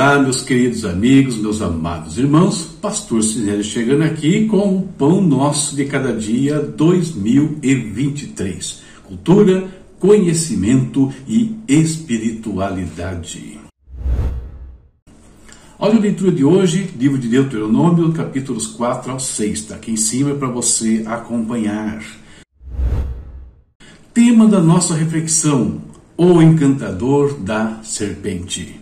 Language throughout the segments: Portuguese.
Olá, meus queridos amigos, meus amados irmãos, Pastor Cinélio chegando aqui com o Pão Nosso de Cada Dia 2023. Cultura, conhecimento e espiritualidade. Olha a leitura de hoje, livro de Deuteronômio, capítulos 4 ao 6, está aqui em cima para você acompanhar. Tema da nossa reflexão: O encantador da serpente.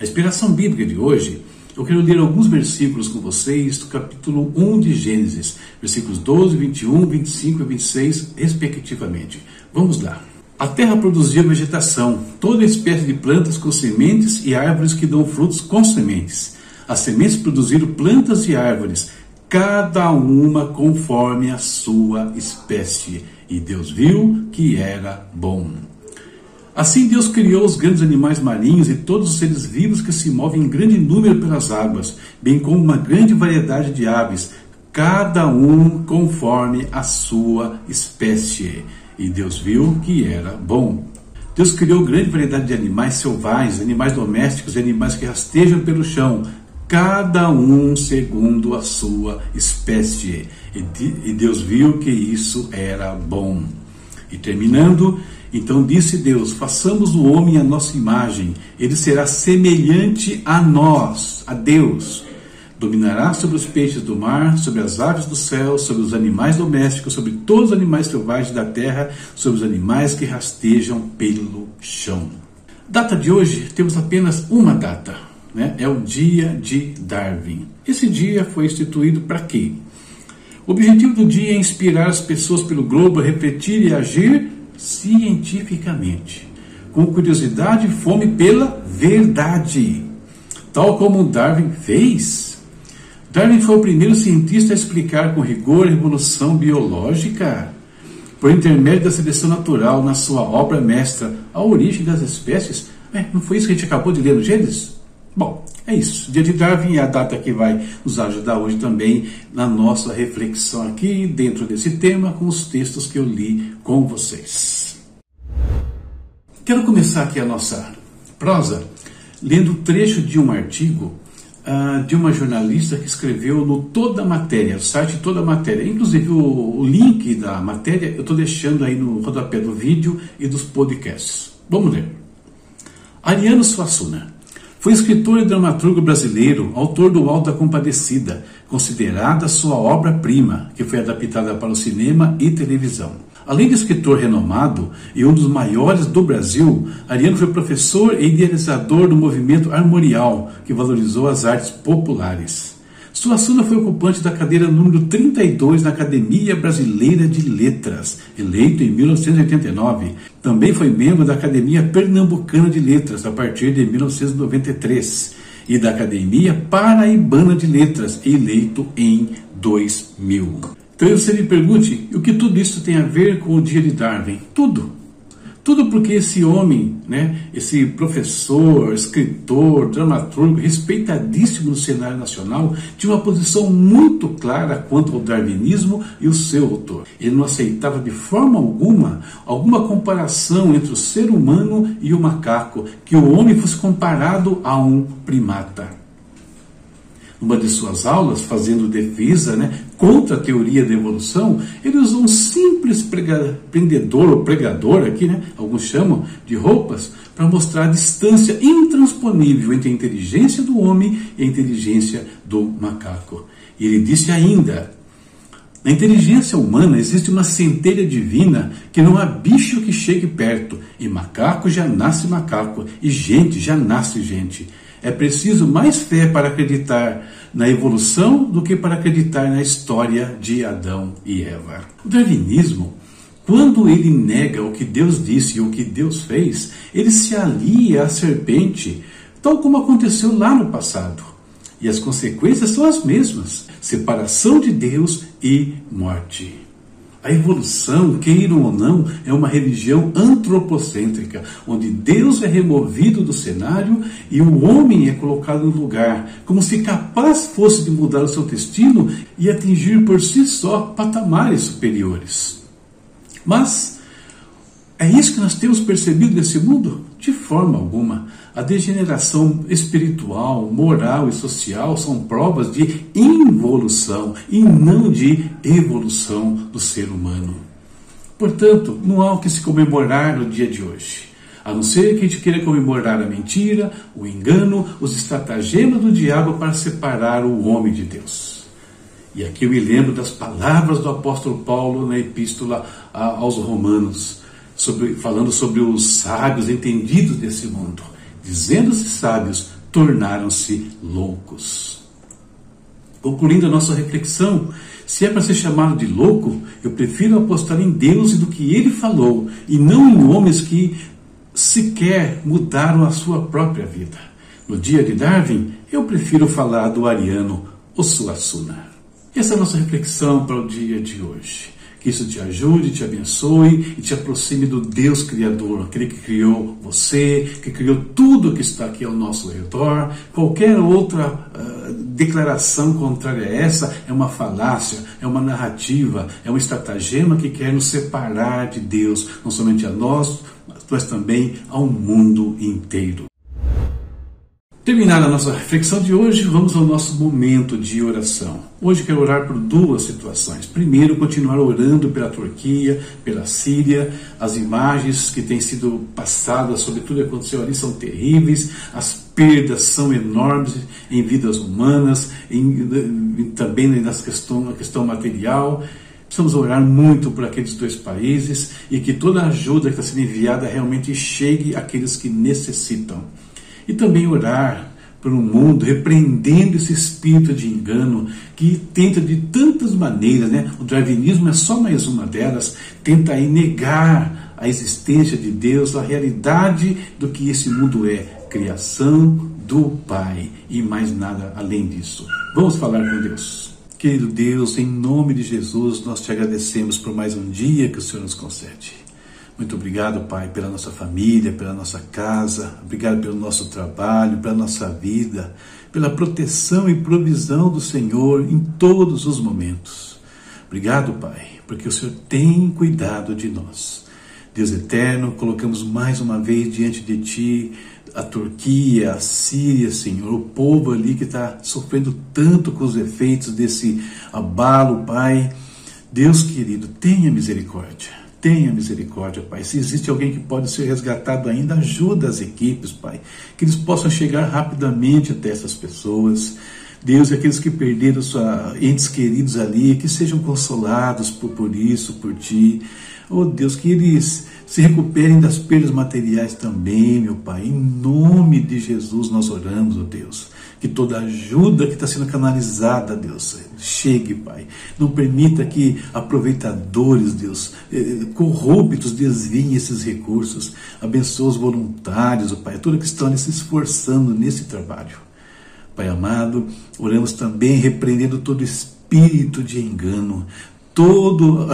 A inspiração bíblica de hoje, eu quero ler alguns versículos com vocês do capítulo 1 de Gênesis, versículos 12, 21, 25 e 26, respectivamente. Vamos lá. A terra produzia vegetação, toda espécie de plantas com sementes e árvores que dão frutos com sementes. As sementes produziram plantas e árvores, cada uma conforme a sua espécie. E Deus viu que era bom. Assim Deus criou os grandes animais marinhos e todos os seres vivos que se movem em grande número pelas águas, bem como uma grande variedade de aves, cada um conforme a sua espécie. E Deus viu que era bom. Deus criou grande variedade de animais selvagens, animais domésticos e animais que rastejam pelo chão, cada um segundo a sua espécie. E Deus viu que isso era bom. E terminando, então disse Deus: façamos o homem à nossa imagem, ele será semelhante a nós, a Deus. Dominará sobre os peixes do mar, sobre as aves do céu, sobre os animais domésticos, sobre todos os animais selvagens da terra, sobre os animais que rastejam pelo chão. Data de hoje, temos apenas uma data, né? é o dia de Darwin. Esse dia foi instituído para quê? O objetivo do dia é inspirar as pessoas pelo globo a refletir e agir cientificamente, com curiosidade e fome pela verdade, tal como Darwin fez. Darwin foi o primeiro cientista a explicar com rigor a evolução biológica, por intermédio da seleção natural, na sua obra mestra, A Origem das Espécies. É, não foi isso que a gente acabou de ler no Gênesis? Bom, é isso. Dia de Darwin é a data que vai nos ajudar hoje também na nossa reflexão aqui dentro desse tema com os textos que eu li com vocês. Quero começar aqui a nossa prosa lendo trecho de um artigo uh, de uma jornalista que escreveu no Toda Matéria, o site Toda Matéria. Inclusive o, o link da matéria eu estou deixando aí no rodapé do vídeo e dos podcasts. Vamos ler. Ariano Suassuna foi escritor e dramaturgo brasileiro, autor do Alto da Compadecida, considerada sua obra-prima, que foi adaptada para o cinema e televisão. Além de escritor renomado e um dos maiores do Brasil, Ariano foi professor e idealizador do movimento armorial, que valorizou as artes populares. Suassuna foi ocupante da cadeira número 32 na Academia Brasileira de Letras, eleito em 1989. Também foi membro da Academia Pernambucana de Letras a partir de 1993 e da Academia Paraibana de Letras, eleito em 2000. Então você me pergunte, o que tudo isso tem a ver com o dia de Darwin? Tudo. Tudo porque esse homem, né, esse professor, escritor, dramaturgo, respeitadíssimo no cenário nacional, tinha uma posição muito clara quanto ao darwinismo e o seu autor. Ele não aceitava de forma alguma alguma comparação entre o ser humano e o macaco, que o homem fosse comparado a um primata numa de suas aulas, fazendo defesa né, contra a teoria da evolução, ele usou um simples prendedor ou pregador, aqui, né, alguns chamam de roupas, para mostrar a distância intransponível entre a inteligência do homem e a inteligência do macaco. E ele disse ainda: na inteligência humana existe uma centelha divina que não há bicho que chegue perto, e macaco já nasce macaco, e gente já nasce gente. É preciso mais fé para acreditar na evolução do que para acreditar na história de Adão e Eva. O darwinismo, quando ele nega o que Deus disse e o que Deus fez, ele se alia à serpente, tal como aconteceu lá no passado. E as consequências são as mesmas: separação de Deus e morte. A evolução, queiram ou não, é uma religião antropocêntrica, onde Deus é removido do cenário e o homem é colocado no lugar, como se capaz fosse de mudar o seu destino e atingir por si só patamares superiores. Mas é isso que nós temos percebido nesse mundo? De forma alguma. A degeneração espiritual, moral e social são provas de involução e não de evolução do ser humano. Portanto, não há o que se comemorar no dia de hoje. A não ser que a gente queira comemorar a mentira, o engano, os estratagemas do diabo para separar o homem de Deus. E aqui eu me lembro das palavras do apóstolo Paulo na epístola aos Romanos, sobre, falando sobre os sábios entendidos desse mundo. Dizendo-se sábios, tornaram-se loucos. Concluindo a nossa reflexão, se é para ser chamado de louco, eu prefiro apostar em Deus e do que ele falou, e não em homens que sequer mudaram a sua própria vida. No dia de Darwin, eu prefiro falar do ariano Suassuna. Essa é a nossa reflexão para o dia de hoje. Que isso te ajude, te abençoe e te aproxime do Deus Criador, aquele que criou você, que criou tudo que está aqui ao nosso redor. Qualquer outra uh, declaração contrária a essa é uma falácia, é uma narrativa, é um estratagema que quer nos separar de Deus, não somente a nós, mas também ao mundo inteiro. Terminada a nossa reflexão de hoje, vamos ao nosso momento de oração. Hoje quero orar por duas situações. Primeiro, continuar orando pela Turquia, pela Síria. As imagens que têm sido passadas sobre tudo que aconteceu ali são terríveis. As perdas são enormes em vidas humanas, em, também na questão, na questão material. Precisamos orar muito por aqueles dois países e que toda a ajuda que está sendo enviada realmente chegue àqueles que necessitam. E também orar por um mundo repreendendo esse espírito de engano que tenta de tantas maneiras, né? O darwinismo é só mais uma delas, tenta aí negar a existência de Deus, a realidade do que esse mundo é, criação do Pai e mais nada além disso. Vamos falar com Deus. Querido Deus, em nome de Jesus, nós te agradecemos por mais um dia que o Senhor nos concede. Muito obrigado, Pai, pela nossa família, pela nossa casa, obrigado pelo nosso trabalho, pela nossa vida, pela proteção e provisão do Senhor em todos os momentos. Obrigado, Pai, porque o Senhor tem cuidado de nós. Deus eterno, colocamos mais uma vez diante de Ti a Turquia, a Síria, Senhor, o povo ali que está sofrendo tanto com os efeitos desse abalo, Pai. Deus querido, tenha misericórdia. Tenha misericórdia, Pai. Se existe alguém que pode ser resgatado ainda, ajuda as equipes, Pai. Que eles possam chegar rapidamente até essas pessoas. Deus, aqueles que perderam seus entes queridos ali, que sejam consolados por, por isso, por Ti. Oh Deus, que eles se recuperem das perdas materiais também, meu Pai. Em nome de Jesus nós oramos, oh Deus. Que toda ajuda que está sendo canalizada, Deus, chegue, Pai. Não permita que aproveitadores, Deus, eh, corruptos desviem esses recursos. Abençoa os voluntários, Pai, todos que estão se esforçando nesse trabalho. Pai amado, oramos também repreendendo todo espírito de engano, todo,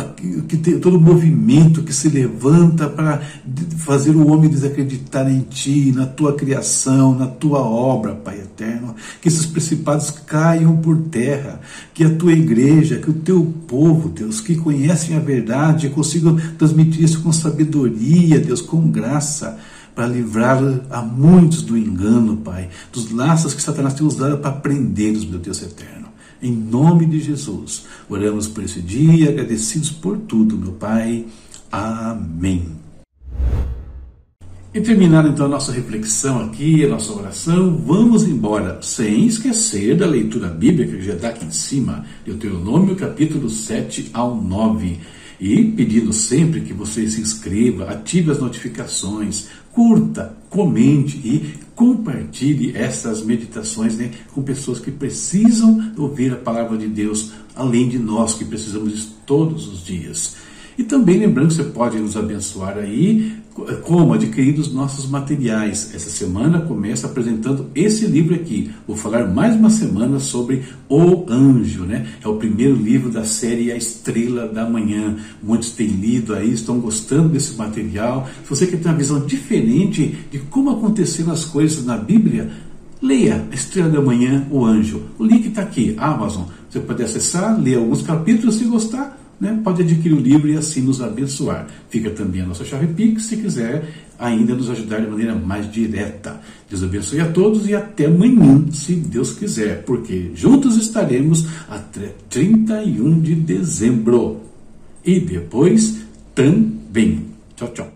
todo movimento que se levanta para fazer o homem desacreditar em ti, na tua criação, na tua obra, Pai eterno. Que esses principados caiam por terra, que a tua igreja, que o teu povo, Deus, que conhecem a verdade, consigam transmitir isso com sabedoria, Deus, com graça para livrar a muitos do engano, Pai, dos laços que Satanás tem usado para prendê-los, meu Deus eterno. Em nome de Jesus, oramos por esse dia, agradecidos por tudo, meu Pai. Amém. E terminada então a nossa reflexão aqui, a nossa oração, vamos embora, sem esquecer da leitura bíblica que já está aqui em cima, Deuteronômio capítulo 7 ao 9. E pedindo sempre que você se inscreva, ative as notificações, curta, comente e compartilhe essas meditações né, com pessoas que precisam ouvir a palavra de Deus, além de nós que precisamos todos os dias. E também lembrando que você pode nos abençoar aí, como adquirir os nossos materiais. Essa semana começa apresentando esse livro aqui. Vou falar mais uma semana sobre O Anjo, né? É o primeiro livro da série A Estrela da Manhã. Muitos têm lido aí, estão gostando desse material. Se você quer ter uma visão diferente de como aconteceram as coisas na Bíblia, leia A Estrela da Manhã, O Anjo. O link está aqui, Amazon. Você pode acessar, ler alguns capítulos se gostar né, pode adquirir o livro e assim nos abençoar. Fica também a nossa chave Pix se quiser ainda nos ajudar de maneira mais direta. Deus abençoe a todos e até amanhã, se Deus quiser, porque juntos estaremos até 31 de dezembro. E depois também. Tchau, tchau.